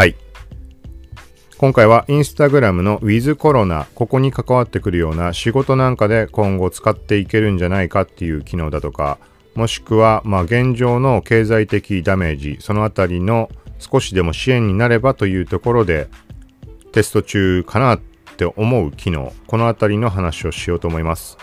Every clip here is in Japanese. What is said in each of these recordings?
はい。今回はインスタグラムの With コロナ、ここに関わってくるような仕事なんかで今後使っていけるんじゃないかっていう機能だとか、もしくは、まあ現状の経済的ダメージ、そのあたりの少しでも支援になればというところでテスト中かなって思う機能、このあたりの話をしようと思います。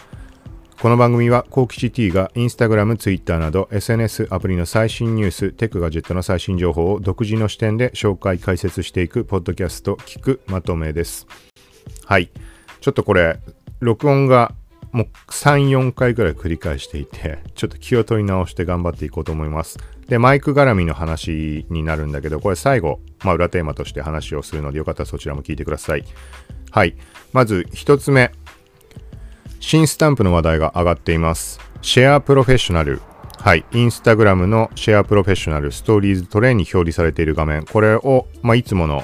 この番組は、コーキチ T がインスタグラム、ツイッターなど SNS アプリの最新ニュース、テクガジェットの最新情報を独自の視点で紹介、解説していくポッドキャスト、聞くまとめです。はい。ちょっとこれ、録音がもう3、4回ぐらい繰り返していて、ちょっと気を取り直して頑張っていこうと思います。で、マイク絡みの話になるんだけど、これ最後、まあ裏テーマとして話をするので、よかったらそちらも聞いてください。はい。まず1つ目。新スタンプの話題が上がっています。シェアプロフェッショナル。はい。インスタグラムのシェアプロフェッショナルストーリーズトレイに表示されている画面。これを、まあ、いつもの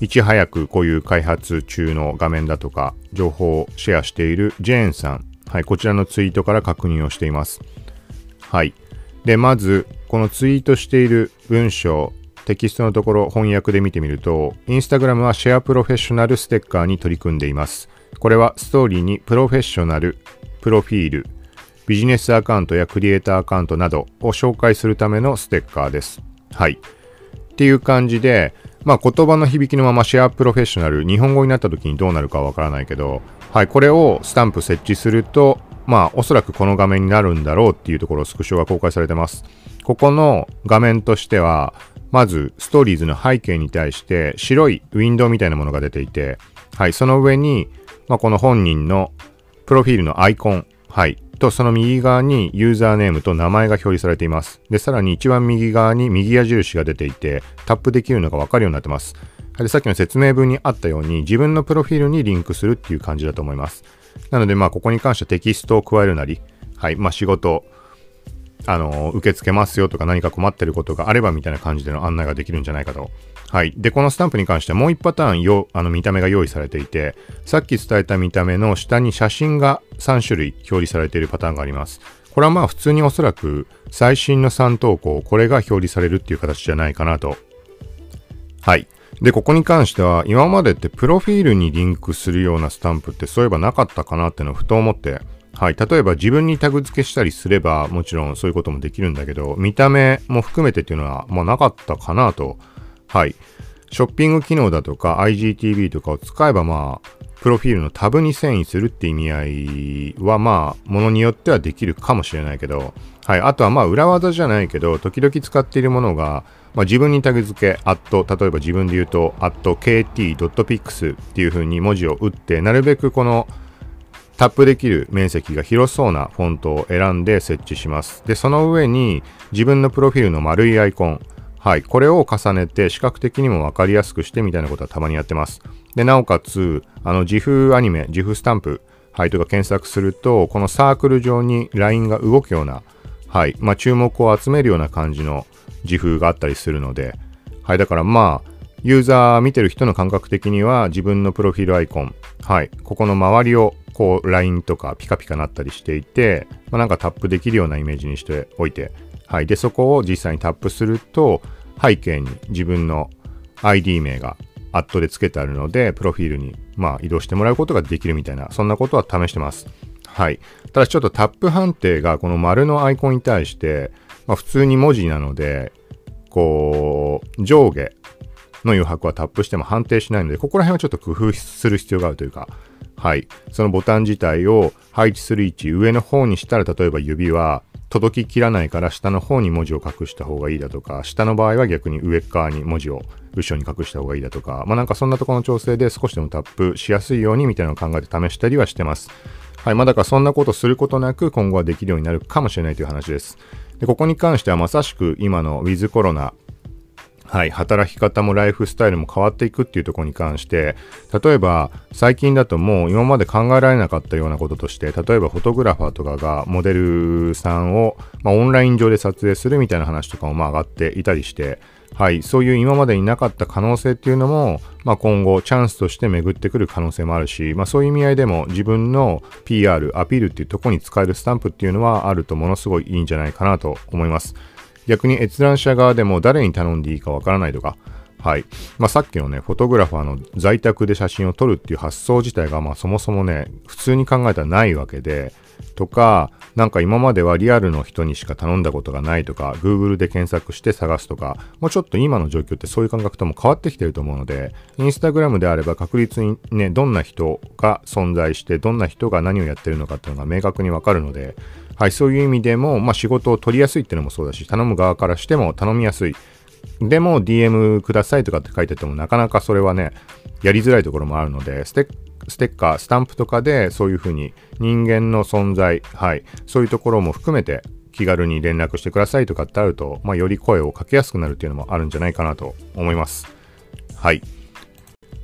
いち早くこういう開発中の画面だとか情報をシェアしているジェーンさん。はい。こちらのツイートから確認をしています。はい。で、まず、このツイートしている文章、テキストのところ翻訳で見てみると、インスタグラムはシェアプロフェッショナルステッカーに取り組んでいます。これはストーリーにプロフェッショナル、プロフィール、ビジネスアカウントやクリエイターアカウントなどを紹介するためのステッカーです。はい。っていう感じで、まあ言葉の響きのままシェアプロフェッショナル、日本語になった時にどうなるかわからないけど、はい、これをスタンプ設置すると、まあおそらくこの画面になるんだろうっていうところをスクショが公開されてます。ここの画面としては、まずストーリーズの背景に対して白いウィンドウみたいなものが出ていて、はい、その上にまあ、この本人のプロフィールのアイコン、はい、とその右側にユーザーネームと名前が表示されています。で、さらに一番右側に右矢印が出ていて、タップできるのがわかるようになってます。で、さっきの説明文にあったように、自分のプロフィールにリンクするっていう感じだと思います。なので、まあ、ここに関してはテキストを加えるなり、はい、まあ、仕事、あの、受け付けますよとか何か困ってることがあればみたいな感じでの案内ができるんじゃないかとはい。で、このスタンプに関してはもう1パターンよ、あの見た目が用意されていて、さっき伝えた見た目の下に写真が3種類表示されているパターンがあります。これはまあ普通におそらく最新の3投稿、これが表示されるっていう形じゃないかなと。はい。で、ここに関しては今までってプロフィールにリンクするようなスタンプってそういえばなかったかなってのをふと思って、はい。例えば自分にタグ付けしたりすればもちろんそういうこともできるんだけど、見た目も含めてっていうのはもうなかったかなとはい。ショッピング機能だとか IGTV とかを使えばまあ、プロフィールのタブに遷移するって意味合いはまあ、ものによってはできるかもしれないけど、はい。あとはまあ、裏技じゃないけど、時々使っているものが、まあ、自分にタグ付け、アット、例えば自分で言うと、アット kt.pix っていう風に文字を打って、なるべくこのタップできる面積が広そうなフォントを選んで設置します。で、その上に自分のプロフィールの丸いアイコン、はい。これを重ねて視覚的にもわかりやすくしてみたいなことはたまにやってます。で、なおかつ、あの、自負アニメ、自負スタンプ、はい、とか検索すると、このサークル上にラインが動くような、はい、まあ、注目を集めるような感じの自負があったりするので、はい、だからまあ、ユーザー見てる人の感覚的には自分のプロフィールアイコン、はい、ここの周りをこうラインとかピカピカなったりしていて、まあ、なんかタップできるようなイメージにしておいて、はい。で、そこを実際にタップすると、背景に自分の ID 名がアットで付けてあるので、プロフィールに、まあ、移動してもらうことができるみたいな、そんなことは試してます。はい。ただちょっとタップ判定がこの丸のアイコンに対して、まあ、普通に文字なので、こう、上下の余白はタップしても判定しないので、ここら辺はちょっと工夫する必要があるというか、はい。そのボタン自体を配置する位置、上の方にしたら、例えば指は届ききらないから下の方に文字を隠した方がいいだとか、下の場合は逆に上側に文字を後ろに隠した方がいいだとか、まあなんかそんなところの調整で少しでもタップしやすいようにみたいなのを考えて試したりはしてます。はい。まだかそんなことすることなく今後はできるようになるかもしれないという話です。で、ここに関してはまさしく今の With コロナはい、働き方もライフスタイルも変わっていくっていうところに関して、例えば最近だともう今まで考えられなかったようなこととして、例えばフォトグラファーとかがモデルさんを、まあ、オンライン上で撮影するみたいな話とかもまあ上がっていたりして、はい、そういう今までになかった可能性っていうのも、まあ、今後チャンスとして巡ってくる可能性もあるし、まあ、そういう意味合いでも自分の PR、アピールっていうところに使えるスタンプっていうのはあるとものすごいいいんじゃないかなと思います。逆に閲覧者側でも誰に頼んでいいかわからないとか、はい。まあ、さっきのね、フォトグラファーの在宅で写真を撮るっていう発想自体が、まあ、そもそもね、普通に考えたらないわけで、とか、なんか今まではリアルの人にしか頼んだことがないとか、Google で検索して探すとか、もうちょっと今の状況ってそういう感覚とも変わってきてると思うので、Instagram であれば確実にね、どんな人が存在して、どんな人が何をやってるのかっていうのが明確にわかるので、はい、そういう意味でも、まあ仕事を取りやすいっていうのもそうだし、頼む側からしても頼みやすい。でも DM くださいとかって書いててもなかなかそれはね、やりづらいところもあるので、ステステッカー、スタンプとかでそういうふうに人間の存在、はい、そういうところも含めて気軽に連絡してくださいとかってあると、まあ、より声をかけやすくなるっていうのもあるんじゃないかなと思います。はい。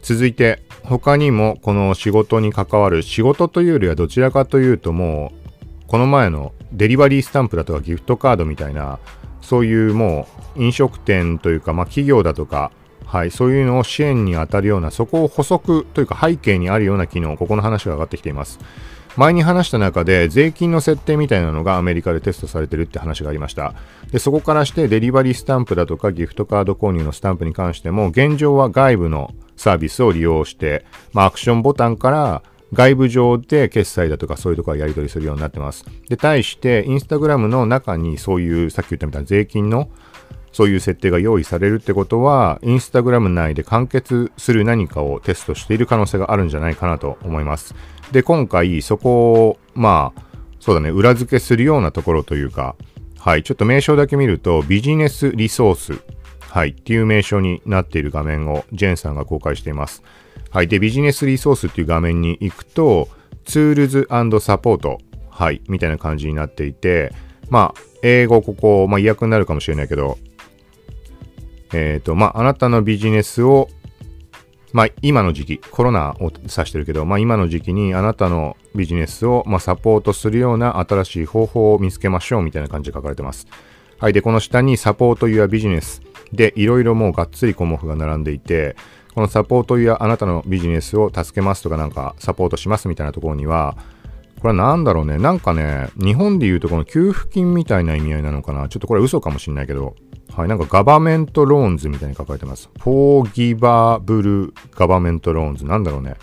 続いて、他にもこの仕事に関わる仕事というよりはどちらかというともう、この前のデリバリースタンプだとかギフトカードみたいな、そういうもう飲食店というか、まあ企業だとか、はい、そういうのを支援に当たるような、そこを補足というか背景にあるような機能、ここの話が上がってきています。前に話した中で税金の設定みたいなのがアメリカでテストされてるって話がありました。で、そこからしてデリバリースタンプだとかギフトカード購入のスタンプに関しても現状は外部のサービスを利用して、まあ、アクションボタンから外部上で決済だとかそういうところはやり取りするようになってます。で、対して、インスタグラムの中にそういうさっき言ったみたいな税金のそういう設定が用意されるってことは、インスタグラム内で完結する何かをテストしている可能性があるんじゃないかなと思います。で、今回そこを、まあ、そうだね、裏付けするようなところというか、はい、ちょっと名称だけ見ると、ビジネスリソース、はい、っていう名称になっている画面をジェンさんが公開しています。はい、で、ビジネスリソースっていう画面に行くと、ツールズサポート、はい、みたいな感じになっていて、まあ、英語ここ、まあ、意訳になるかもしれないけど、えっ、ー、と、まあ、あなたのビジネスを、まあ、今の時期、コロナを指してるけど、まあ、今の時期にあなたのビジネスを、まあ、サポートするような新しい方法を見つけましょうみたいな感じで書かれてます。はい。で、この下に support your business で、いろいろもうがっつり項目が並んでいて、このサポートやあなたのビジネスを助けますとかなんかサポートしますみたいなところには、これは何だろうね。なんかね、日本で言うとこの給付金みたいな意味合いなのかな。ちょっとこれ嘘かもしんないけど、はい、なんか government loans みたいに書かれてます。 forgivable government loans。なんだろうね。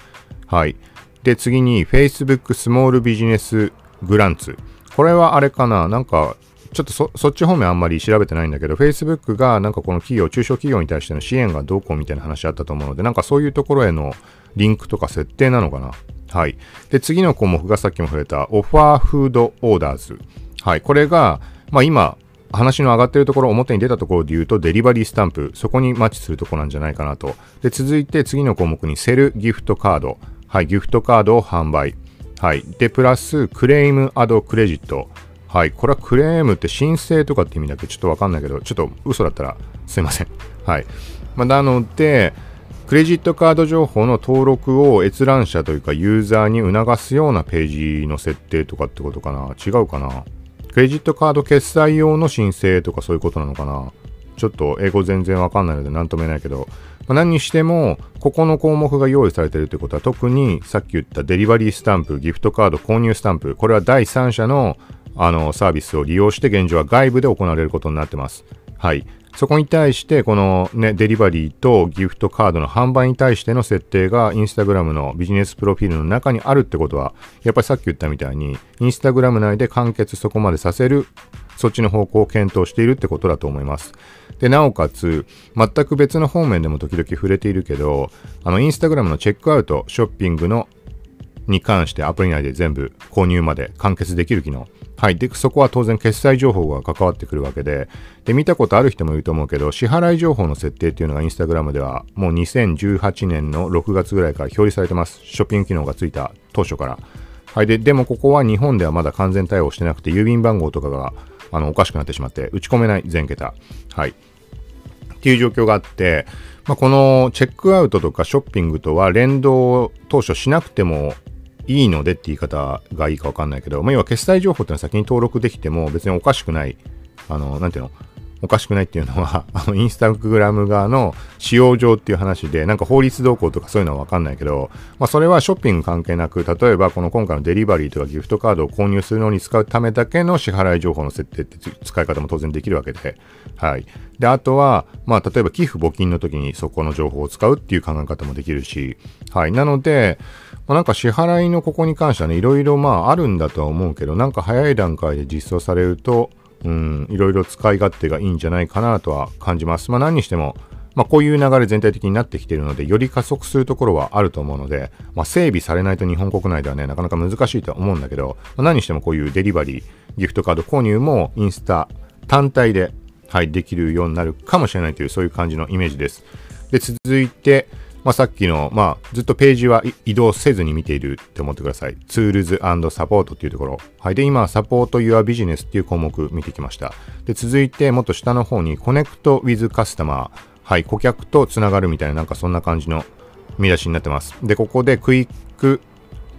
はい。で、次に Facebook small businessグランツ。これはあれかななんか、ちょっとそそっち方面あんまり調べてないんだけど、Facebook がなんかこの企業、中小企業に対しての支援がどうこうみたいな話あったと思うので、なんかそういうところへのリンクとか設定なのかな？はい。で、次の項目がさっきも触れた、オファーフードオーダーズ。はい。これが、まあ今、話の上がってるところ、表に出たところで言うと、デリバリースタンプ、そこにマッチするところなんじゃないかなと。で、続いて次の項目に、セルギフトカード。はい、ギフトカードを販売。はい。で、プラス、クレームアドクレジット。はい。これはクレームって申請とかって意味だけ？ちょっとわかんないけど、ちょっと嘘だったらすいません。はい。まあ、なので、クレジットカード情報の登録を閲覧者というかユーザーに促すようなページの設定とかってことかな？違うかな？クレジットカード決済用の申請とかそういうことなのかな？ちょっと英語全然わかんないので何とも言えないけど、まあ、何にしても、ここの項目が用意されてるってことは特にさっき言ったデリバリースタンプ、ギフトカード購入スタンプ、これは第三者のあのサービスを利用して現状は外部で行われることになってます。はい。そこに対して、このね、デリバリーとギフトカードの販売に対しての設定が、インスタグラムのビジネスプロフィールの中にあるってことは、やっぱりさっき言ったみたいに、インスタグラム内で完結そこまでさせる、そっちの方向を検討しているってことだと思います。で、なおかつ、全く別の方面でも時々触れているけど、あの、インスタグラムのチェックアウト、ショッピングのに関してアプリ内で全部購入まで完結できる機能。はい。で、そこは当然決済情報が関わってくるわけで、で、見たことある人もいると思うけど、支払い情報の設定っていうのがインスタグラムではもう2018年の6月ぐらいから表示されてます。ショッピング機能がついた当初から。はい。で、でもここは日本ではまだ完全対応してなくて、郵便番号とかがあのおかしくなってしまって、打ち込めない全桁。はい。っていう状況があって、まあ、このチェックアウトとかショッピングとは連動当初しなくてもいいのでって言い方がいいかわかんないけど、まあ、要は決済情報ってのは先に登録できても別におかしくない、あの、なんていうの？おかしくないっていうのは、あの、インスタグラム側の使用上っていう話で、なんか法律動向とかそういうのはわかんないけど、まあ、それはショッピング関係なく、例えばこの今回のデリバリーとかギフトカードを購入するのに使うためだけの支払い情報の設定って使い方も当然できるわけで、はい。で、あとは、まあ、例えば寄付募金の時にそこの情報を使うっていう考え方もできるし、はい。なので、まあ、なんか支払いのここに関してはね、いろいろまああるんだとは思うけど、なんか早い段階で実装されると、うん、いろいろ使い勝手がいいんじゃないかなとは感じます。まあ何にしても、まあこういう流れ全体的になってきているので、より加速するところはあると思うので、まあ整備されないと日本国内ではね、なかなか難しいとは思うんだけど、まあ、何にしてもこういうデリバリー、ギフトカード購入もインスタ単体で、はい、できるようになるかもしれないという、そういう感じのイメージです。で、続いて、まあ、さっきの、まあ、ずっとページは移動せずに見ているって思ってください。ツールズサポートっていうところ。はい。で、今、サポート Your Business っていう項目見てきました。で、続いて、もっと下の方に、コネクト with Customer。はい。顧客とつながるみたいな、なんかそんな感じの見出しになってます。で、ここでクイック、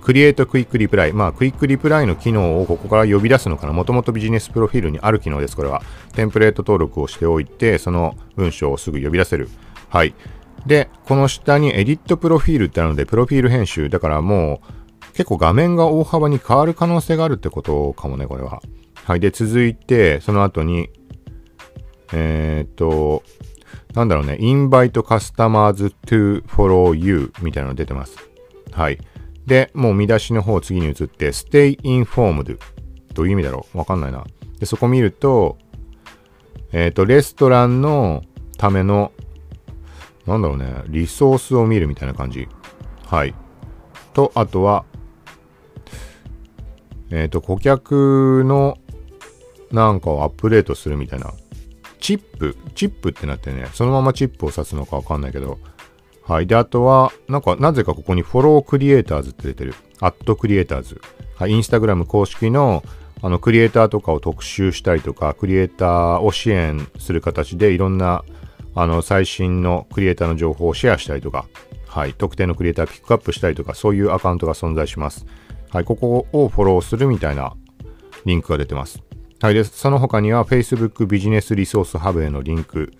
create quick reply。まあ、 quick reply の機能をここから呼び出すのかな。もともとビジネスプロフィールにある機能です、これは。テンプレート登録をしておいて、その文章をすぐ呼び出せる。はい。で、この下に edit profile ってあるので、プロフィール編集。だからもう、結構画面が大幅に変わる可能性があるってことかもね、これは。はい。で、続いて、その後に、えー、っと、なんだろうね、invite customers to follow you みたいなの出てます。はい。で、もう見出しの方を次に移って、stay informed どういう意味だろうわかんないな。で、そこ見ると、えっ、と、レストランのためのなんだろうね、リソースを見るみたいな感じ。はい。と、あとは、えっ、ー、と、顧客のなんかをアップデートするみたいな。チップ、チップってなってね、そのままチップを指すのかわかんないけど。はい。で、あとは、なんか、なぜかここにフォロークリエイターズって出てる。アットクリエイターズ。はい。インスタグラム公式の、あの、クリエイターとかを特集したりとか、クリエイターを支援する形でいろんなあの、最新のクリエイターの情報をシェアしたりとか、はい、特定のクリエイターピックアップしたりとか、そういうアカウントが存在します。はい、ここをフォローするみたいなリンクが出てます。はい、で、その他には Facebook ビジネスリソースハブへのリンク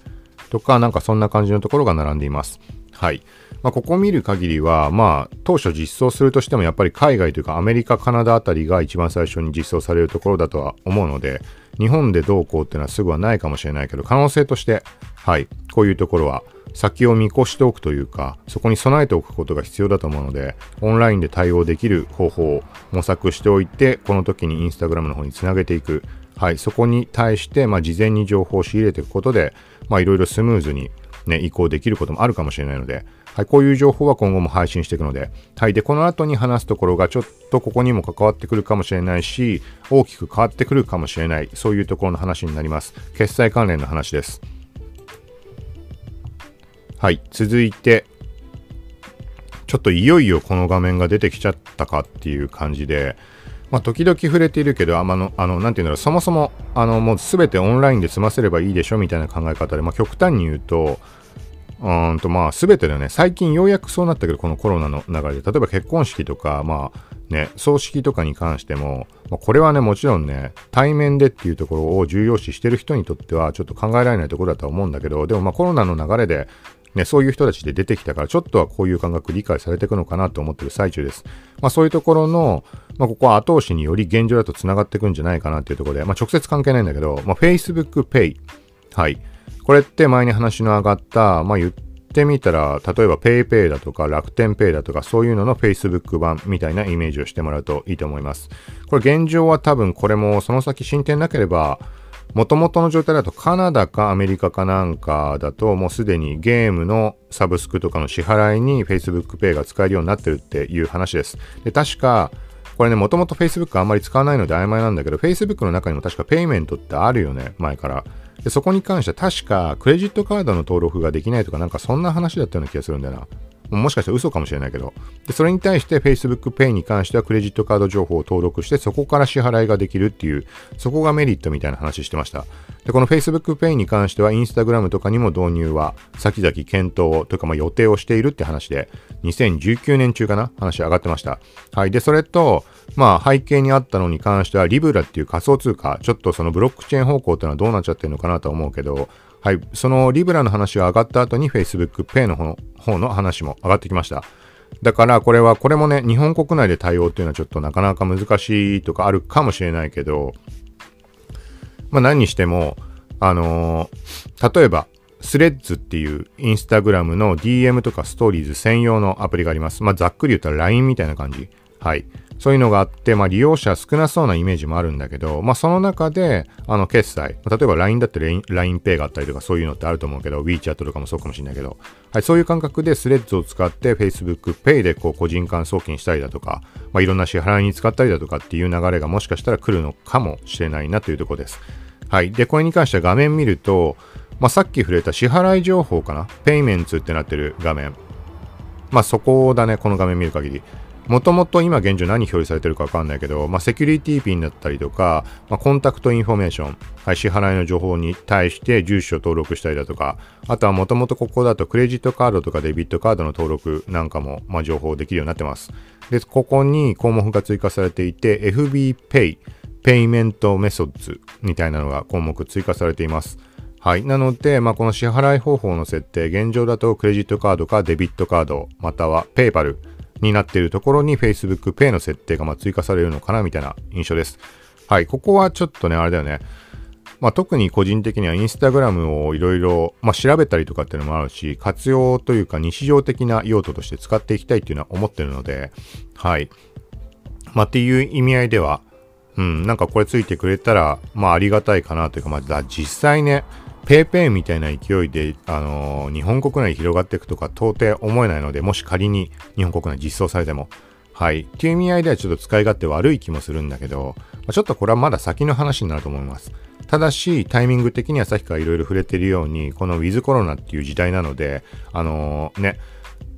とか、なんかそんな感じのところが並んでいます。はい。まあ、ここを見る限りは、まあ、当初実装するとしても、やっぱり海外というかアメリカ、カナダあたりが一番最初に実装されるところだとは思うので、日本でどうこうっていうのはすぐはないかもしれないけど、可能性として、はい、こういうところは先を見越しておくというか、そこに備えておくことが必要だと思うので、オンラインで対応できる方法を模索しておいて、この時にインスタグラムの方につなげていく。はい、そこに対して、まあ、事前に情報を仕入れていくことで、まあ、いろいろスムーズにね、移行できることもあるかもしれないので、はい、こういう情報は今後も配信していくので、はい、で、この後に話すところがちょっとここにも関わってくるかもしれないし、大きく変わってくるかもしれない、そういうところの話になります。決済関連の話です。はい、続いて、ちょっといよいよこの画面が出てきちゃったかっていう感じで、まあ、時々触れているけど、あの、あの、なんていうんだろう、そもそも、あの、もうすべてオンラインで済ませればいいでしょみたいな考え方で、まあ、極端に言うと、うんとまあ全てだよね最近ようやくそうなったけどこのコロナの流れで例えば結婚式とかまあね葬式とかに関しても、まあ、これはねもちろんね対面でっていうところを重要視してる人にとってはちょっと考えられないところだと思うんだけどでもまあコロナの流れでね、そういう人たちで出てきたから、ちょっとはこういう感覚理解されていくのかなと思ってる最中です。まあそういうところの、まあここは後押しにより現状だと繋がっていくんじゃないかなっていうところで、まあ直接関係ないんだけど、まあ Facebook Pay。はい。これって前に話の上がった、まあ言ってみたら、例えば PayPay だとか楽天 Pay だとかそういうのの Facebook 版みたいなイメージをしてもらうといいと思います。これ現状は多分これもその先進展なければ、もともとの状態だとカナダかアメリカかなんかだともうすでにゲームのサブスクとかの支払いに Facebook Pay が使えるようになってるっていう話です。で、確かこれね、もともと Facebook あんまり使わないので曖昧なんだけど、Facebook の中にも確かペイメントってあるよね、前から。で、そこに関しては確かクレジットカードの登録ができないとかなんかそんな話だったような気がするんだよな。もしかしたら嘘かもしれないけど。で、それに対して Facebook Pay に関してはクレジットカード情報を登録して、そこから支払いができるっていう、そこがメリットみたいな話してました。で、この Facebook Pay に関しては Instagram とかにも導入は先々検討というかまあ予定をしているって話で、2019年中かな話上がってました。はい。で、それと、まあ背景にあったのに関してはリブラっていう仮想通貨、ちょっとそのブロックチェーン方向っていうのはどうなっちゃってるのかなと思うけど、はい、そのリブラの話が上がった後に Facebook Pay の方の方の話も上がってきました。だからこれは、これもね、日本国内で対応っていうのはちょっとなかなか難しいとかあるかもしれないけど、まあ何にしても、あのー、例えば、スレッズっていうインスタグラムの DM とかストーリーズ専用のアプリがあります。まあざっくり言ったら LINE みたいな感じ。はい。そういうのがあって、まあ、利用者少なそうなイメージもあるんだけど、まあ、その中で、あの、決済、例えば LINE だって LINEPay があったりとかそういうのってあると思うけど、WeChat とかもそうかもしれないけど、はい、そういう感覚でスレッズを使って Facebook Pay でこう個人間送金したりだとか、まあ、いろんな支払いに使ったりだとかっていう流れがもしかしたら来るのかもしれないなというところです。はい。で、これに関しては画面見ると、まあ、さっき触れた支払い情報かな ?Payments ってなってる画面。まあ、そこだね、この画面見る限り。もともと今現状何表示されてるかわかんないけど、まあ、 security PIN だったりとか、まあ、 contact information、はい、支払いの情報に対して住所を登録したりだとか、あとはもともとここだとクレジットカードとかデビットカードの登録なんかも、まあ、情報できるようになってます。で、ここに項目が追加されていて、FBPay、payment method みたいなのが項目追加されています。はい。なので、まあ、この支払い方法の設定、現状だとクレジットカードかデビットカード、またはペイパル、になっているところに Facebook Pay の設定がま追加されるのかなみたいな印象です。はい、ここはちょっとね、あれだよね。まあ、特に個人的にはインスタグラムをいろいろ調べたりとかっていうのもあるし、活用というか日常的な用途として使っていきたいっていうのは思ってるので、はい。まあ、っていう意味合いでは、うん、なんかこれついてくれたら、まあありがたいかなというか、まあ実際ね、ペイペイみたいな勢いで、あのー、日本国内に広がっていくとか到底思えないので、もし仮に日本国内実装されても、はい。っていう意味合いではちょっと使い勝手悪い気もするんだけど、ま、ちょっとこれはまだ先の話になると思います。ただし、タイミング的にはさっきからいろいろ触れてるように、このウィズコロナっていう時代なので、あのー、ね、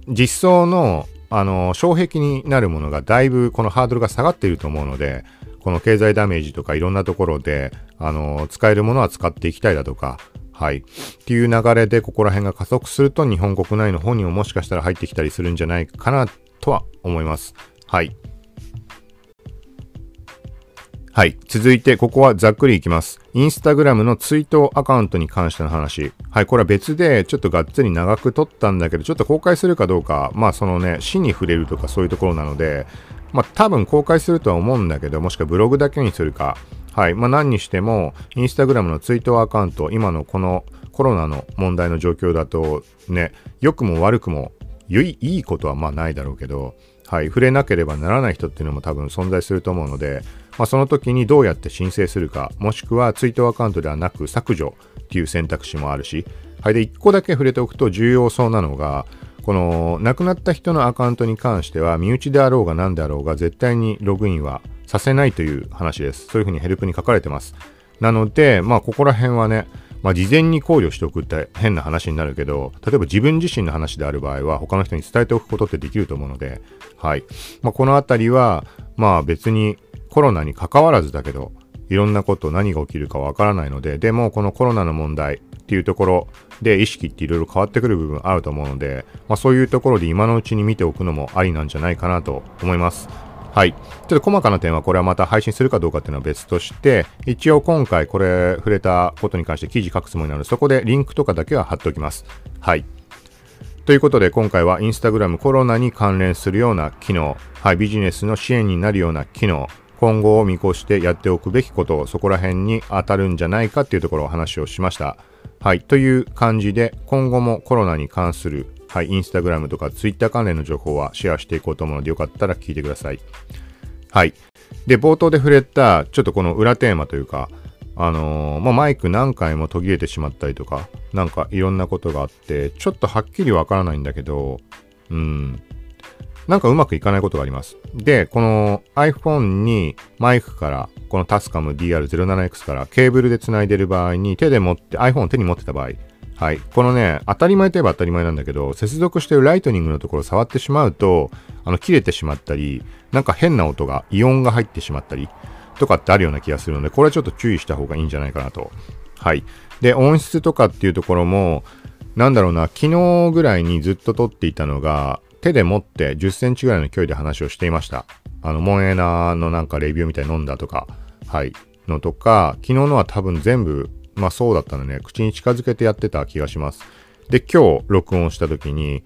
実装の、あのー、障壁になるものがだいぶこのハードルが下がっていると思うので、この経済ダメージとかいろんなところで、あのー、使えるものは使っていきたいだとか、はい。っていう流れでここら辺が加速すると日本国内の方にももしかしたら入ってきたりするんじゃないかなとは思います。はい。はい。続いて、ここはざっくりいきます。インスタグラムのツイートアカウントに関しての話。はい。これは別で、ちょっとがっつり長く撮ったんだけど、ちょっと公開するかどうか、まあそのね、死に触れるとかそういうところなので、まあ多分公開するとは思うんだけど、もしくはブログだけにするか、はい。まあ、何にしても、インスタグラムのツイートアカウント、今のこのコロナの問題の状況だと、ね、良くも悪くも、いいことはまあないだろうけど、はい。触れなければならない人っていうのも多分存在すると思うので、まあ、その時にどうやって申請するか、もしくはツイートアカウントではなく削除っていう選択肢もあるし、はい。で、1個だけ触れておくと重要そうなのが、この亡くなった人のアカウントに関しては身内であろうが何であろうが絶対にログインはさせないという話です。そういうふうにヘルプに書かれてます。なので、まあ、ここら辺はね、まあ、事前に考慮しておくって変な話になるけど、例えば自分自身の話である場合は、他の人に伝えておくことってできると思うので、はい。まあ、このあたりは、まあ、別にコロナに関わらずだけど、いろんなこと何が起きるかわからないので、でもこのコロナの問題っていうところで意識っていろいろ変わってくる部分あると思うので、まあ、そういうところで今のうちに見ておくのもありなんじゃないかなと思います。はい。ちょっと細かな点はこれはまた配信するかどうかっていうのは別として、一応今回これ触れたことに関して記事書くつもりなので、そこでリンクとかだけは貼っておきます。はい。ということで今回はインスタグラムコロナに関連するような機能、はい、ビジネスの支援になるような機能、今後を見越してやっておくべきことをそこら辺に当たるんじゃないかっていうところを話をしました。はい。という感じで今後もコロナに関するはい、インスタグラムとかツイッター関連の情報はシェアしていこうと思うのでよかったら聞いてください。はい。で、冒頭で触れた、ちょっとこの裏テーマというか、あのー、まあ、マイク何回も途切れてしまったりとか、なんかいろんなことがあって、ちょっとはっきりわからないんだけど、うん。なんかうまくいかないことがあります。で、この iPhone にマイクから、このタスカム DR07X からケーブルで繋いでる場合に手で持って、iPhone を手に持ってた場合、はい。このね、当たり前といえば当たり前なんだけど、接続してるライトニングのところを触ってしまうと、あの、切れてしまったり、なんか変な音が、イオンが入ってしまったり、とかってあるような気がするので、これはちょっと注意した方がいいんじゃないかなと。はい。で、音質とかっていうところも、なんだろうな、昨日ぐらいにずっと撮っていたのが、手で持って10センチぐらいの距離で話をしていました。あの、モンエナのなんかレビューみたいに飲んだとか、はい、のとか、昨日のは多分全部、まあそうだったのね、口に近づけてやってた気がします。で、今日録音した時に、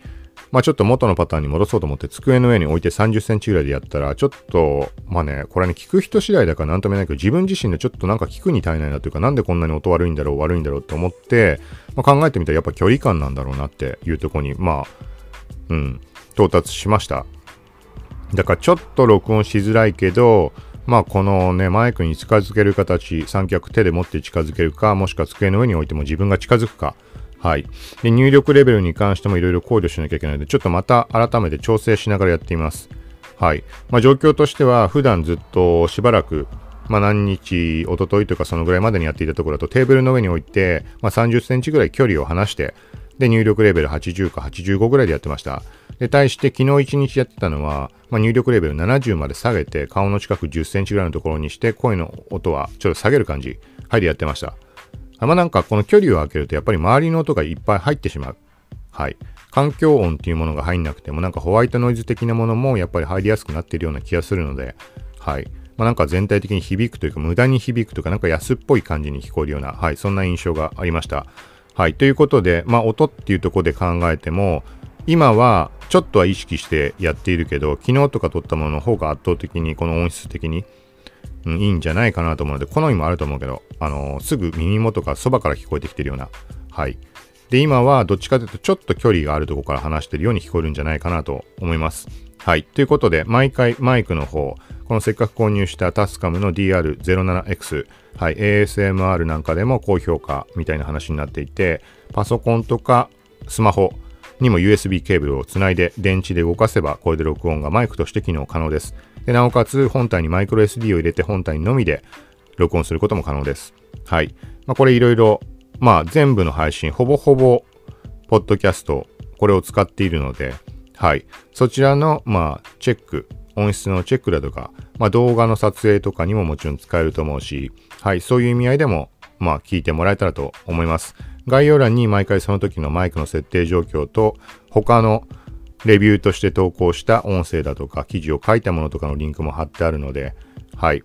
まあちょっと元のパターンに戻そうと思って机の上に置いて30センチぐらいでやったら、ちょっと、まあね、これね、聞く人次第だからなんとも言えないけど、自分自身でちょっとなんか聞くに足りないなというか、なんでこんなに音悪いんだろう、悪いんだろうって思って、まあ、考えてみたらやっぱ距離感なんだろうなっていうとこに、まあ、うん、到達しました。だからちょっと録音しづらいけど、まあこのね、マイクに近づける形、三脚手で持って近づけるか、もしくは机の上に置いても自分が近づくか。はい。で、入力レベルに関してもいろいろ考慮しなきゃいけないので、ちょっとまた改めて調整しながらやっています。はい。まあ状況としては、普段ずっとしばらく、まあ何日、おとといとかそのぐらいまでにやっていたところだとテーブルの上に置いて、まあ30センチぐらい距離を離して、で、入力レベル80か85ぐらいでやってました。で、対して昨日1日やってたのは、まあ、入力レベル70まで下げて、顔の近く10センチぐらいのところにして、声の音はちょっと下げる感じ。はいでやってました。まあ、なんかこの距離を空けると、やっぱり周りの音がいっぱい入ってしまう。はい。環境音っていうものが入んなくても、なんかホワイトノイズ的なものもやっぱり入りやすくなっているような気がするので、はい。まあ、なんか全体的に響くというか、無駄に響くというか、なんか安っぽい感じに聞こえるような、はい、そんな印象がありました。はい。ということで、まあ、音っていうとこで考えても、今はちょっとは意識してやっているけど、昨日とか撮ったものの方が圧倒的にこの音質的に、うん、いいんじゃないかなと思うので、好みもあると思うけど、あのー、すぐ耳元かそばから聞こえてきてるような、はい。で、今はどっちかというとちょっと距離があるところから話してるように聞こえるんじゃないかなと思います。はい。ということで、毎回マイクの方、このせっかく購入したタスカムの DR07X、はい、ASMR なんかでも高評価みたいな話になっていて、パソコンとかスマホ、にも USB ケーブルをつないで電池で動かせばこれで録音がマイクとして機能可能です。でなおかつ本体にマイクロ SD を入れて本体のみで録音することも可能です。はい。まあ、これいろいろ、まあ全部の配信、ほぼほぼ、ポッドキャスト、これを使っているので、はい。そちらの、まあ、チェック、音質のチェックだとか、まあ動画の撮影とかにももちろん使えると思うし、はい。そういう意味合いでも、まあ聞いてもらえたらと思います。概要欄に毎回その時のマイクの設定状況と他のレビューとして投稿した音声だとか記事を書いたものとかのリンクも貼ってあるので、はい。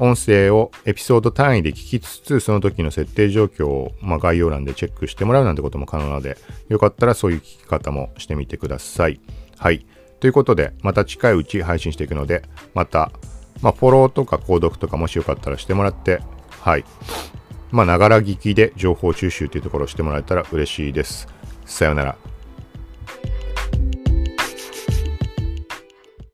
音声をエピソード単位で聞きつつ、その時の設定状況を、まあ、概要欄でチェックしてもらうなんてことも可能なので、よかったらそういう聞き方もしてみてください。はい。ということで、また近いうち配信していくので、また、まあ、フォローとか購読とかもしよかったらしてもらって、はい。まあ、ながら聞きで情報収集というところをしてもらえたら嬉しいです。さようなら。